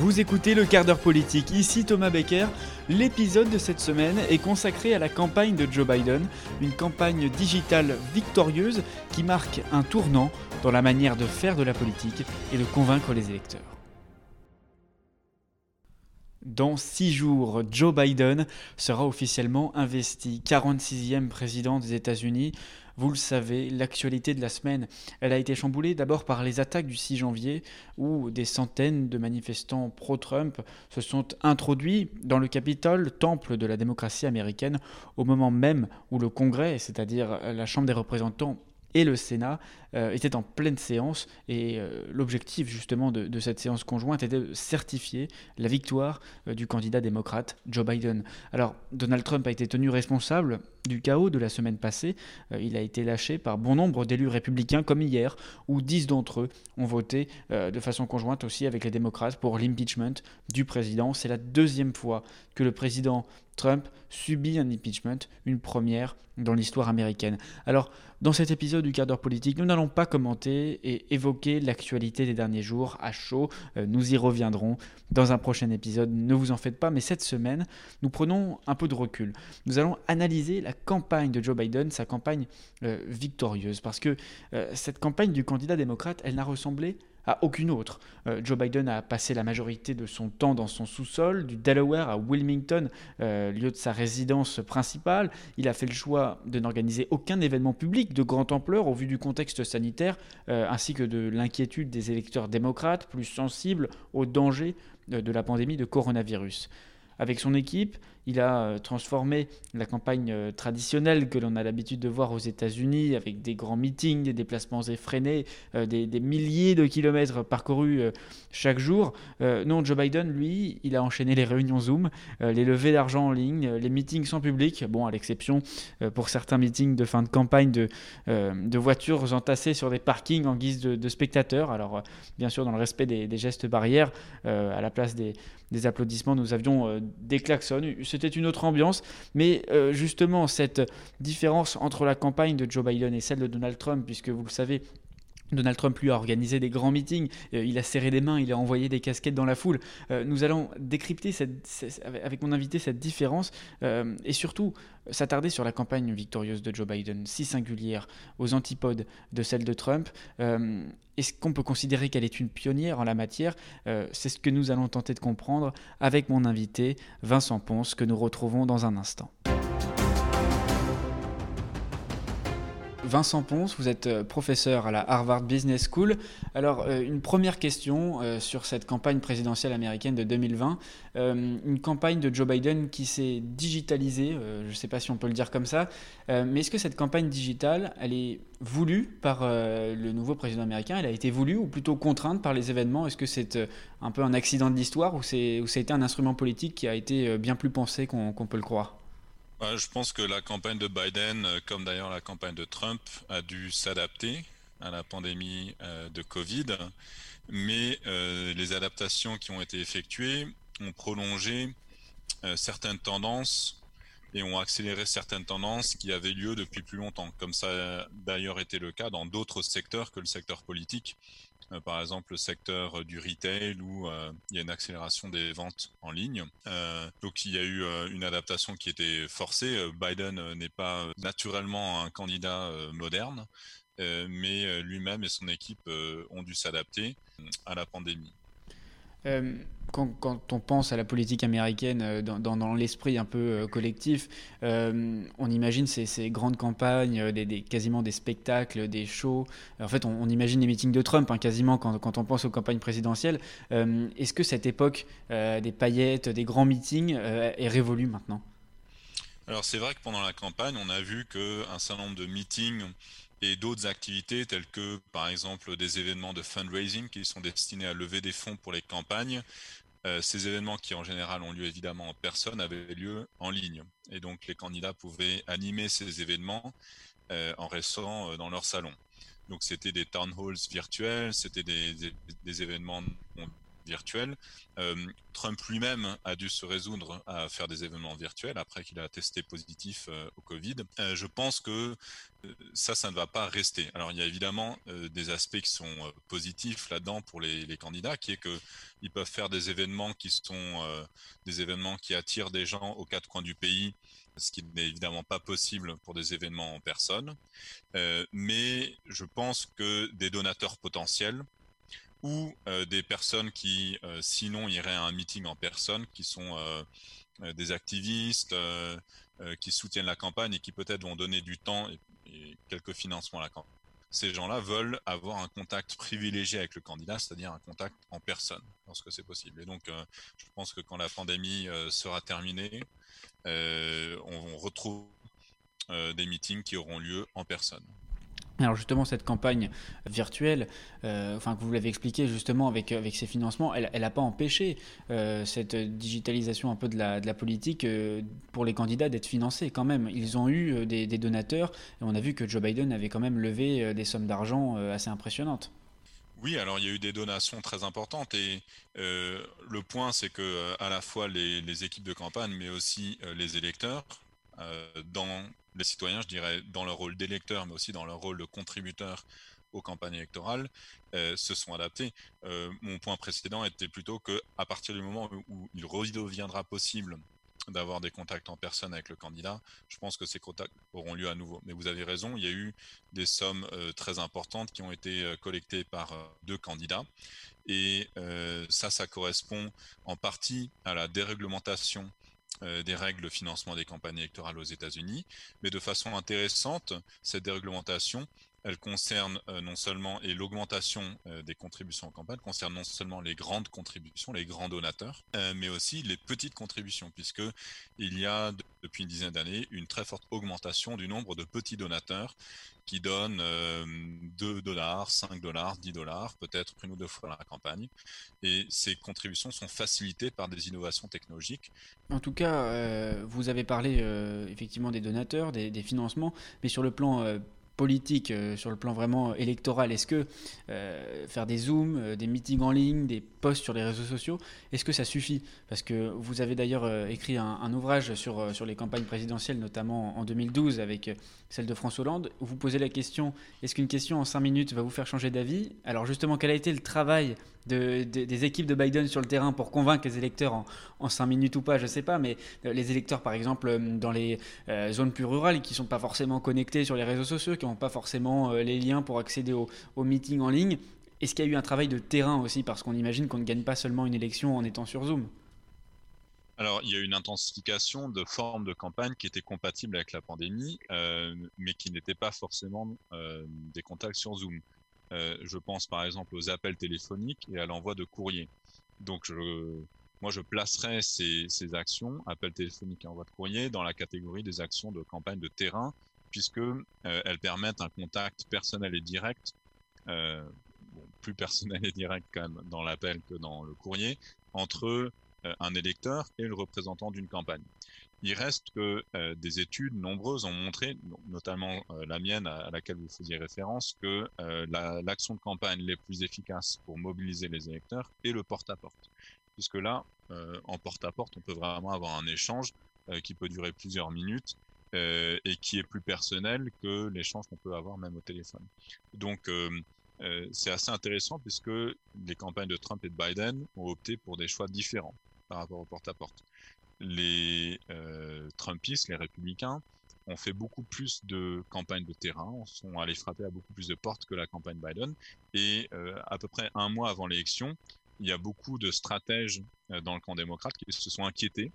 Vous écoutez le quart d'heure politique, ici Thomas Becker. L'épisode de cette semaine est consacré à la campagne de Joe Biden, une campagne digitale victorieuse qui marque un tournant dans la manière de faire de la politique et de convaincre les électeurs. Dans six jours, Joe Biden sera officiellement investi 46e président des États-Unis. Vous le savez, l'actualité de la semaine, elle a été chamboulée d'abord par les attaques du 6 janvier où des centaines de manifestants pro-Trump se sont introduits dans le Capitole, temple de la démocratie américaine, au moment même où le Congrès, c'est-à-dire la Chambre des représentants, et le Sénat euh, étaient en pleine séance et euh, l'objectif justement de, cette séance conjointe était de certifier la victoire euh, du candidat démocrate Joe Biden. Alors Donald Trump a été tenu responsable du chaos de la semaine passée. il a été lâché par bon nombre d'élus républicains comme hier où dix d'entre eux ont voté de façon conjointe aussi avec les démocrates pour l'impeachment du président. C'est la deuxième fois que le président Trump subit un impeachment, une première dans l'histoire américaine. Alors, dans cet épisode du quart d'heure politique, nous n'allons pas commenter et évoquer l'actualité des derniers jours à chaud. Euh, nous y reviendrons dans un prochain épisode, ne vous en faites pas, mais cette semaine, nous prenons un peu de recul. Nous allons analyser la campagne de Joe Biden, sa campagne euh, victorieuse, parce que euh, cette campagne du candidat démocrate, elle n'a ressemblé à aucune autre. Euh, Joe Biden a passé la majorité de son temps dans son sous-sol, du Delaware à Wilmington, lieu de sa résidence principale. Il a fait le choix de n'organiser aucun événement public de grande ampleur au vu du contexte sanitaire, ainsi que de l'inquiétude des électeurs démocrates plus sensibles aux dangers de la pandémie de coronavirus. Avec son équipe, il a euh, transformé la campagne euh, traditionnelle que l'on a l'habitude de voir aux États-Unis, avec des grands meetings, des déplacements effrénés, euh, des, milliers de kilomètres parcourus chaque jour. non, Joe Biden, lui, il a enchaîné les réunions Zoom, les levées d'argent en ligne, les meetings sans public, bon, à l'exception pour certains meetings de fin de campagne de, de voitures entassées sur des parkings en guise de, spectateurs. Alors, bien sûr, dans le respect des, gestes barrières, à la place des, des applaudissements, nous avions des klaxons c'était une autre ambiance. Mais euh, justement, cette différence entre la campagne de Joe Biden et celle de Donald Trump, puisque vous le savez, Donald Trump lui a organisé des grands meetings, euh, il a serré des mains, il a envoyé des casquettes dans la foule. Euh, nous allons décrypter avec mon invité cette différence et surtout s'attarder sur la campagne victorieuse de Joe Biden, si singulière, aux antipodes de celle de Trump. Est-ce qu'on peut considérer qu'elle est une pionnière en la matière? Euh, C'est ce que nous allons tenter de comprendre avec mon invité Vincent Ponce, que nous retrouvons dans un instant. Vincent Ponce, vous êtes euh, professeur à la Harvard Business School. Alors, euh, une première question euh, sur cette campagne présidentielle américaine de 2020. une campagne de Joe Biden qui s'est digitalisée, je ne sais pas si on peut le dire comme ça, mais est-ce que cette campagne digitale, elle est voulue par le nouveau président américain? Elle a été voulue ou plutôt contrainte par les événements? Est-ce que c'est un peu un accident de l'histoire ou, ou ça a été un instrument politique qui a été bien plus pensé qu'on peut le croire? Je pense que la campagne de Biden, euh, comme d'ailleurs la campagne de Trump, a dû s'adapter à la pandémie euh, de Covid, mais euh, les adaptations qui ont été effectuées ont prolongé certaines tendances et ont accéléré certaines tendances qui avaient lieu depuis plus longtemps, comme ça a d'ailleurs été le cas dans d'autres secteurs que le secteur politique. Euh, par exemple le secteur euh, du retail où euh, il y a une accélération des ventes en ligne. donc il y a eu une adaptation qui était forcée. Biden n'est pas naturellement un candidat moderne, mais lui-même et son équipe ont dû s'adapter à la pandémie. Euh, quand, on pense à la politique américaine euh, dans, l'esprit un peu euh, collectif, on imagine ces, grandes campagnes, quasiment des spectacles, des shows. En fait, on, imagine les meetings de Trump, hein, quasiment quand, on pense aux campagnes présidentielles. Est-ce que cette époque des paillettes, des grands meetings est révolue maintenant? Alors c'est vrai que pendant la campagne, on a vu qu'un certain nombre de meetings et d'autres activités telles que par exemple des événements de fundraising qui sont destinés à lever des fonds pour les campagnes. Euh, ces événements qui en général ont lieu évidemment en personne avaient lieu en ligne. Et donc les candidats pouvaient animer ces événements euh, en restant euh, dans leur salon. Donc c'était des town halls virtuels, c'était des, des, événements virtuels. Trump lui-même a dû se résoudre à faire des événements virtuels après qu'il a testé positif au Covid. je pense que ça, ça ne va pas rester. Alors il y a évidemment des aspects qui sont positifs là-dedans pour les, candidats, qui est qu'ils peuvent faire des événements qui sont des événements qui attirent des gens aux quatre coins du pays ce qui n'est évidemment pas possible pour des événements en personne. Euh, mais je pense que des donateurs potentiels ou euh, des personnes qui, euh, sinon, iraient à un meeting en personne, qui sont des activistes, qui soutiennent la campagne et qui peut-être vont donner du temps et, quelques financements à la campagne ces gens-là veulent avoir un contact privilégié avec le candidat, c'est-à-dire un contact en personne, lorsque c'est possible. Et donc, je pense que quand la pandémie sera terminée, euh, on, retrouve euh, des meetings qui auront lieu en personne. Alors justement, cette campagne virtuelle, euh, enfin que vous l'avez expliqué justement avec, avec ces financements, elle n'a pas empêché cette digitalisation un peu de la, de la politique pour les candidats d'être financés quand même. Ils ont eu des, des, donateurs et on a vu que Joe Biden avait quand même levé des sommes d'argent assez impressionnantes. Oui, alors il y a eu des donations très importantes et euh, le point c'est que euh, à la fois les, équipes de campagne mais aussi euh, les électeurs, dans les citoyens, je dirais, dans leur rôle d'électeurs mais aussi dans leur rôle de contributeurs aux campagnes électorales, se sont adaptés. mon point précédent était plutôt que à partir du moment où il redeviendra possible d'avoir des contacts en personne avec le candidat, je pense que ces contacts auront lieu à nouveau. Mais vous avez raison, il y a eu des sommes euh, très importantes qui ont été euh, collectées par euh, deux candidats. Et ça, ça correspond en partie à la déréglementation des règles de financement des campagnes électorales aux États-Unis. Mais de façon intéressante, cette déréglementation, elle concerne euh, non seulement, et l'augmentation euh, des contributions en campagne concerne non seulement les grandes contributions, les grands donateurs, euh, mais aussi les petites contributions, puisque il y a depuis une dizaine d'années une très forte augmentation du nombre de petits donateurs qui donnent 2 dollars, 5 dollars, 10 dollars, peut-être une ou deux fois dans la campagne. Et ces contributions sont facilitées par des innovations technologiques. En tout cas, vous avez parlé effectivement des donateurs, des, des, financements, mais sur le plan politique, euh, sur le plan vraiment électoral Est-ce que euh, faire des zooms, euh, des meetings en ligne, des posts sur les réseaux sociaux, est-ce que ça suffit? Parce que vous avez d'ailleurs écrit un, ouvrage sur, sur les campagnes présidentielles, notamment en 2012 avec celle de François Hollande, où vous posez la question, est-ce qu'une question en 5 minutes va vous faire changer d'avis? Alors justement, quel a été le travail des équipes de Biden sur le terrain pour convaincre les électeurs en, en 5 minutes ou pas, je ne sais pas, mais les électeurs par exemple dans les zones plus rurales qui ne sont pas forcément connectés sur les réseaux sociaux, qui pas forcément euh, les liens pour accéder aux au meetings en ligne. Est-ce qu'il y a eu un travail de terrain aussi? Parce qu'on imagine qu'on ne gagne pas seulement une élection en étant sur Zoom. Alors, il y a une intensification de formes de campagne qui étaient compatibles avec la pandémie, euh, mais qui n'étaient pas forcément euh, des contacts sur Zoom. je pense par exemple aux appels téléphoniques et à l'envoi de courriers. Donc, moi, je placerais ces, ces, actions, appels téléphoniques et envoi de courrier, dans la catégorie des actions de campagne de terrain puisque euh, elles permettent un contact personnel et direct, euh, plus personnel et direct quand même dans l'appel que dans le courrier, entre euh, un électeur et le représentant d'une campagne. Il reste que des études nombreuses ont montré, notamment la mienne à, laquelle vous faisiez référence, que l'action de campagne les plus efficaces pour mobiliser les électeurs est le porte-à-porte. Puisque là, en porte-à-porte, on peut vraiment avoir un échange qui peut durer plusieurs minutes euh, et qui est plus personnel que l'échange qu'on peut avoir même au téléphone. Donc euh, euh, c'est assez intéressant puisque les campagnes de Trump et de Biden ont opté pour des choix différents par rapport au porte-à-porte. Les Trumpistes, les républicains, ont fait beaucoup plus de campagnes de terrain, sont allés frapper à beaucoup plus de portes que la campagne Biden. Et à peu près un mois avant l'élection, il y a beaucoup de stratèges dans le camp démocrate qui se sont inquiétés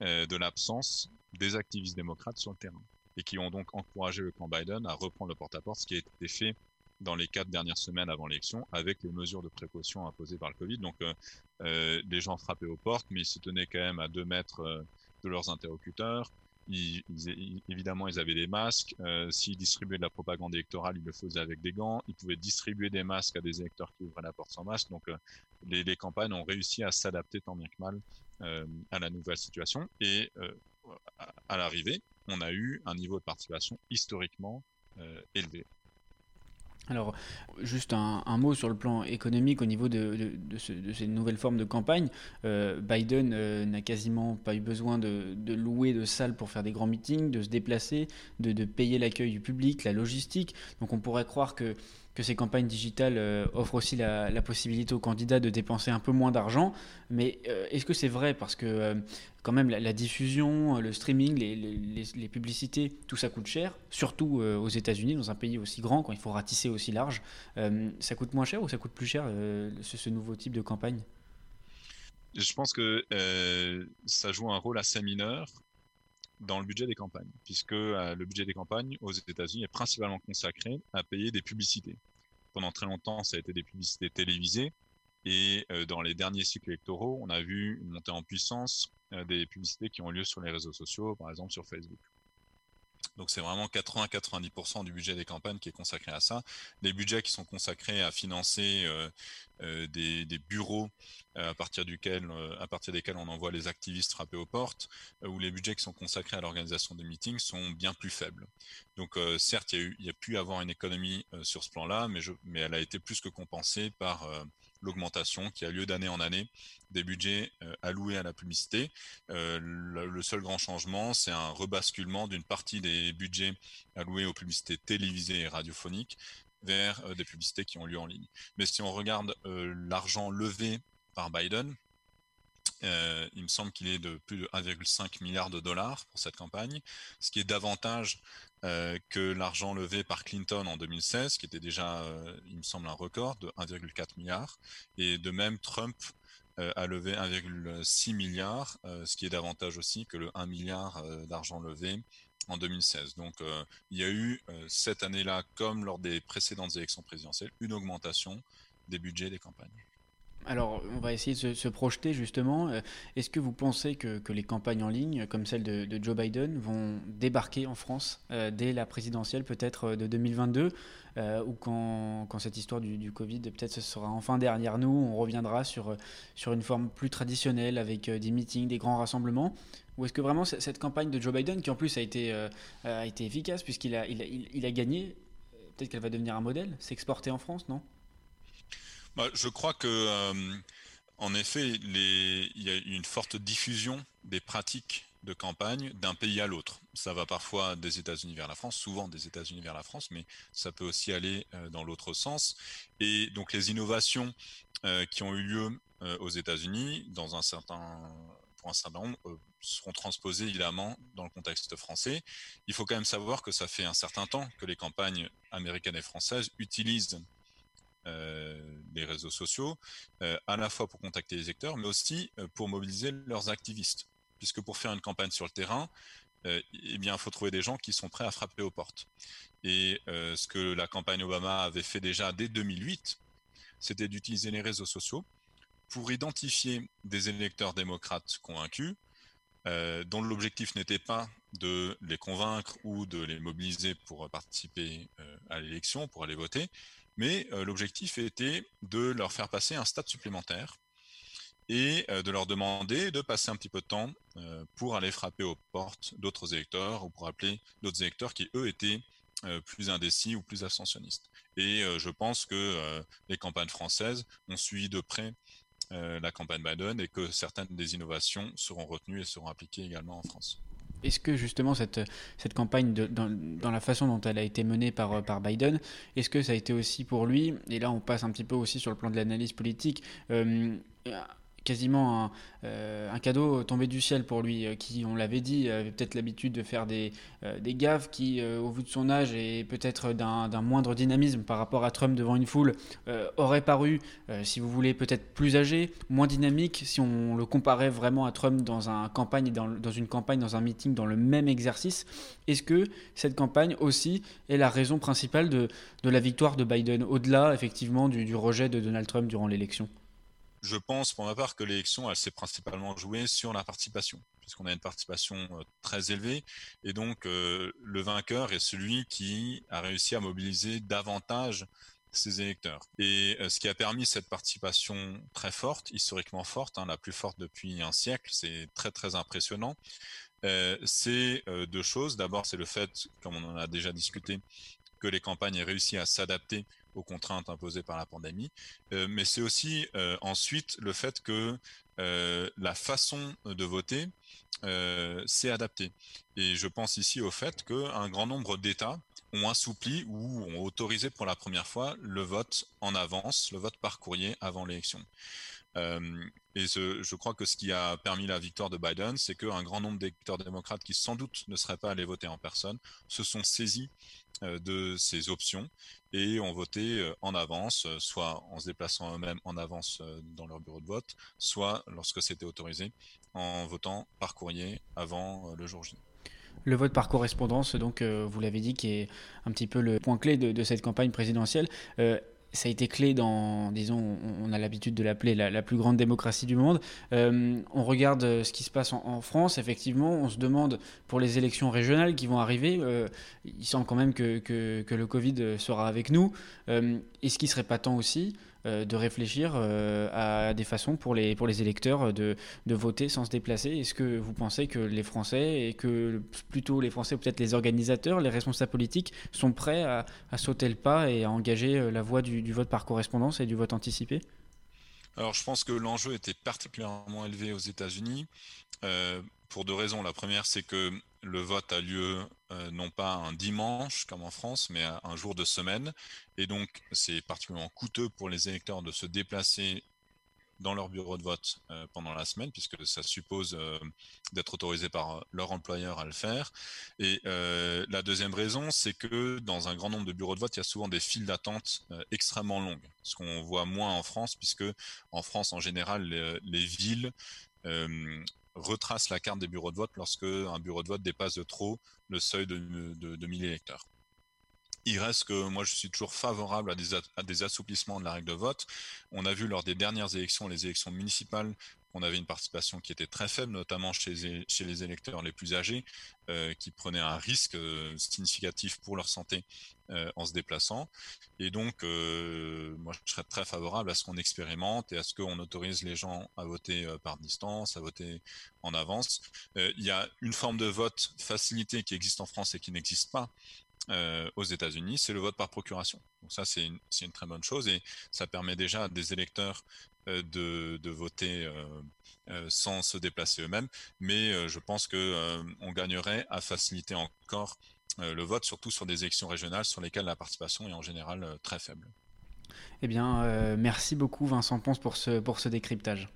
de l'absence des activistes démocrates sur le terrain et qui ont donc encouragé le camp Biden à reprendre le porte-à-porte, ce qui a été fait dans les quatre dernières semaines avant l'élection avec les mesures de précaution imposées par le Covid. Donc euh, euh les gens frappaient aux portes, mais ils se tenaient quand même à deux mètres euh, de leurs interlocuteurs. Ils, évidemment, ils avaient des masques. Euh, S'ils distribuaient de la propagande électorale, ils le faisaient avec des gants. Ils pouvaient distribuer des masques à des électeurs qui ouvraient la porte sans masque. Donc, euh, les, les, campagnes ont réussi à s'adapter tant bien que mal à la nouvelle situation. Et à l'arrivée, on a eu un niveau de participation historiquement euh, élevé. Alors, juste un, mot sur le plan économique au niveau de, ces nouvelles formes de campagne. Euh, Biden euh, n'a quasiment pas eu besoin de, louer de salles pour faire des grands meetings, de se déplacer, de, payer l'accueil du public, la logistique. Donc on pourrait croire que que ces campagnes digitales euh, offrent aussi la, possibilité aux candidats de dépenser un peu moins d'argent. Mais euh, est-ce que c'est vrai? Parce que euh, quand même la, diffusion, le streaming, les, publicités, tout ça coûte cher, surtout aux États-Unis, dans un pays aussi grand, quand il faut ratisser aussi large. ça coûte moins cher ou ça coûte plus cher ce, ce nouveau type de campagne? Je pense que ça joue un rôle assez mineur dans le budget des campagnes, puisque euh, le budget des campagnes aux États-Unis est principalement consacré à payer des publicités. Pendant très longtemps, ça a été des publicités télévisées, et euh, dans les derniers cycles électoraux, on a vu une montée en puissance euh, des publicités qui ont lieu sur les réseaux sociaux, par exemple sur Facebook. Donc c'est vraiment 80-90% du budget des campagnes qui est consacré à ça. Les budgets qui sont consacrés à financer euh, euh, des, bureaux euh, à, partir duquel, à partir desquels on envoie les activistes frapper aux portes, ou les budgets qui sont consacrés à l'organisation des meetings sont bien plus faibles. Donc certes, il y, a pu avoir une économie sur ce plan-là, mais elle a été plus que compensée par l'augmentation qui a lieu d'année en année des budgets euh, alloués à la publicité. Euh, le, seul grand changement, c'est un rebasculement d'une partie des budgets alloués aux publicités télévisées et radiophoniques vers euh, des publicités qui ont lieu en ligne. Mais si on regarde l'argent levé par Biden, il me semble qu'il est de plus de 1,5 milliard de dollars pour cette campagne, ce qui est davantage euh, que l'argent levé par Clinton en 2016, qui était déjà, euh, il me semble, un record de 1,4 milliard. Et de même, Trump euh, a levé 1,6 milliard, ce qui est davantage aussi que le 1 milliard d'argent levé en 2016. Donc il y a eu cette année-là, comme lors des précédentes élections présidentielles, une augmentation des budgets des campagnes. Alors, on va essayer de se, projeter justement. Euh, est-ce que vous pensez que, les campagnes en ligne, comme celle de, Joe Biden, vont débarquer en France euh, dès la présidentielle peut-être euh, de 2022 ou quand, cette histoire du, Covid peut-être ce sera enfin derrière nous, on reviendra sur, sur une forme plus traditionnelle avec des meetings, des grands rassemblements? Ou est-ce que vraiment cette campagne de Joe Biden, qui en plus a été, efficace puisqu'il a, a gagné, peut-être qu'elle va devenir un modèle, s'exporter en France, non? Bah, je crois que, euh, en effet, il y a une forte diffusion des pratiques de campagne d'un pays à l'autre. Ça va parfois des États-Unis vers la France, souvent des États-Unis vers la France, mais ça peut aussi aller euh, dans l'autre sens. Et donc les innovations euh, qui ont eu lieu aux États-Unis, pour un certain nombre, seront transposées évidemment dans le contexte français. Il faut quand même savoir que ça fait un certain temps que les campagnes américaines et françaises utilisent les réseaux sociaux, euh, à la fois pour contacter les électeurs, mais aussi euh, pour mobiliser leurs activistes. Puisque pour faire une campagne sur le terrain, eh bien, il faut trouver des gens qui sont prêts à frapper aux portes. Et ce que la campagne Obama avait fait déjà dès 2008, c'était d'utiliser les réseaux sociaux pour identifier des électeurs démocrates convaincus, dont l'objectif n'était pas de les convaincre ou de les mobiliser pour participer à l'élection, pour aller voter, mais euh, l'objectif était de leur faire passer un stade supplémentaire et euh, de leur demander de passer un petit peu de temps euh, pour aller frapper aux portes d'autres électeurs ou pour appeler d'autres électeurs qui, eux, étaient plus indécis ou plus abstentionnistes. Et je pense que les campagnes françaises ont suivi de près la campagne Biden et que certaines des innovations seront retenues et seront appliquées également en France. Est-ce que justement cette, cette campagne, dans, la façon dont elle a été menée par, par Biden, est-ce que ça a été aussi pour lui, et là on passe un petit peu aussi sur le plan de l'analyse politique, euh, quasiment euh, un, cadeau tombé du ciel pour lui, euh, qui, on l'avait dit, avait peut-être l'habitude de faire des, euh, gaffes, qui, au vu de son âge et peut-être d'un moindre dynamisme par rapport à Trump devant une foule, aurait paru, si vous voulez, peut-être plus âgé, moins dynamique, si on le comparait vraiment à Trump dans, un campagne, dans, dans une campagne, dans un meeting, dans le même exercice. Est-ce que cette campagne aussi est la raison principale de, de la victoire de Biden, au-delà effectivement du rejet de Donald Trump durant l'élection? Je pense pour ma part que l'élection, elle s'est principalement jouée sur la participation, puisqu'on a une participation euh, très élevée, et donc euh, le vainqueur est celui qui a réussi à mobiliser davantage ses électeurs. Et euh, ce qui a permis cette participation très forte, historiquement forte, hein, la plus forte depuis un siècle, c'est très très impressionnant. c'est deux choses. D'abord, c'est le fait, comme on en a déjà discuté, que les campagnes aient réussi à s'adapter aux contraintes imposées par la pandémie, mais c'est aussi ensuite le fait que la façon de voter s'est adaptée. Et je pense ici au fait qu'un grand nombre d'États ont assoupli ou ont autorisé pour la première fois le vote en avance, le vote par courrier avant l'élection. Euh, et je, crois que ce qui a permis la victoire de Biden, c'est qu'un grand nombre d'électeurs démocrates qui sans doute ne seraient pas allés voter en personne se sont saisis euh, de ces options et ont voté euh, en avance, soit en se déplaçant eux-mêmes en avance dans leur bureau de vote, soit lorsque c'était autorisé, en votant par courrier avant le jour J. Le vote par correspondance, donc vous l'avez dit, qui est un petit peu le point clé de, cette campagne présidentielle ça a été clé dans, disons, on, a l'habitude de l'appeler la, plus grande démocratie du monde. Euh, on regarde euh, ce qui se passe en, France, effectivement, on se demande pour les élections régionales qui vont arriver, euh, il semble quand même que, que, le Covid sera avec nous. Est-ce qu'il ne serait pas temps aussi euh, de réfléchir euh, à des façons pour les, pour les électeurs de, de voter sans se déplacer Est-ce que vous pensez que les Français, et que plutôt les Français, peut-être les organisateurs, les responsables politiques, sont prêts à, sauter le pas et à engager euh, la voie du, vote par correspondance et du vote anticipé? Alors je pense que l'enjeu était particulièrement élevé aux États-Unis pour deux raisons. La première, c'est que le vote a lieu euh, non pas un dimanche comme en France, mais un jour de semaine. Et donc, c'est particulièrement coûteux pour les électeurs de se déplacer dans leur bureau de vote euh, pendant la semaine, puisque ça suppose euh, d'être autorisé par leur employeur à le faire. Et la deuxième raison, c'est que dans un grand nombre de bureaux de vote, il y a souvent des files d'attente extrêmement longues, ce qu'on voit moins en France, puisque en France, en général, les villes retrace la carte des bureaux de vote lorsque un bureau de vote dépasse de trop le seuil de, de, 1000 électeurs. Il reste que moi je suis toujours favorable à des, à des, assouplissements de la règle de vote. On a vu lors des dernières élections, les élections municipales, on avait une participation qui était très faible, notamment chez, les électeurs les plus âgés, euh, qui prenaient un risque euh, significatif pour leur santé euh, en se déplaçant. Et donc, moi, je serais très favorable à ce qu'on expérimente et à ce qu'on autorise les gens à voter par distance, à voter en avance. il y a une forme de vote facilité qui existe en France et qui n'existe pas aux États-Unis, c'est le vote par procuration. Donc ça, c'est une, très bonne chose et ça permet déjà à des électeurs euh, de, voter euh, euh, sans se déplacer eux-mêmes. Mais je pense qu'on gagnerait à faciliter encore le vote, surtout sur des élections régionales sur lesquelles la participation est en général très faible. Eh bien, merci beaucoup Vincent Ponce pour ce, pour ce décryptage.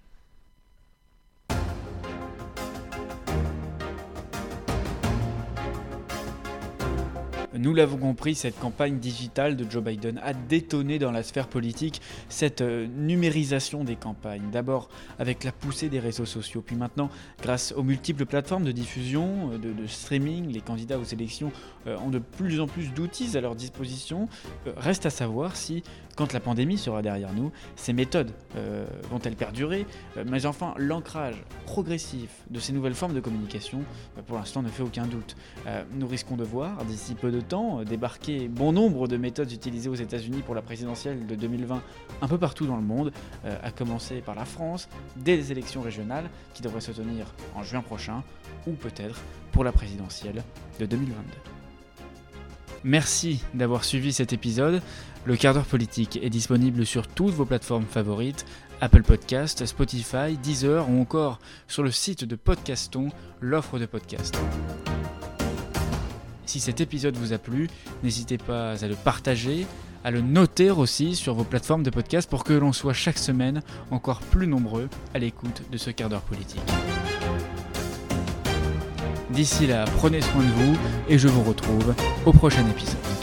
Nous l'avons compris, cette campagne digitale de Joe Biden a détonné dans la sphère politique cette euh, numérisation des campagnes. D'abord avec la poussée des réseaux sociaux, puis maintenant grâce aux multiples plateformes de diffusion, euh, de, streaming, les candidats aux élections euh, ont de plus en plus d'outils à leur disposition. Reste à savoir si, quand la pandémie sera derrière nous, ces méthodes vont-elles perdurer? Mais enfin, l'ancrage progressif de ces nouvelles formes de communication, pour l'instant, ne fait aucun doute. nous risquons de voir, d'ici peu de temps euh, débarquer bon nombre de méthodes utilisées aux États-Unis pour la présidentielle de 2020 un peu partout dans le monde, euh, à commencer par la France, dès les élections régionales qui devraient se tenir en juin prochain, ou peut-être pour la présidentielle de 2022. Merci d'avoir suivi cet épisode. Le quart d'heure politique est disponible sur toutes vos plateformes favorites, Apple Podcast, Spotify, Deezer ou encore sur le site de Podcaston, l'offre de podcast. Si cet épisode vous a plu, n'hésitez pas à le partager, à le noter aussi sur vos plateformes de podcast pour que l'on soit chaque semaine encore plus nombreux à l'écoute de ce quart d'heure politique. D'ici là, prenez soin de vous et je vous retrouve au prochain épisode.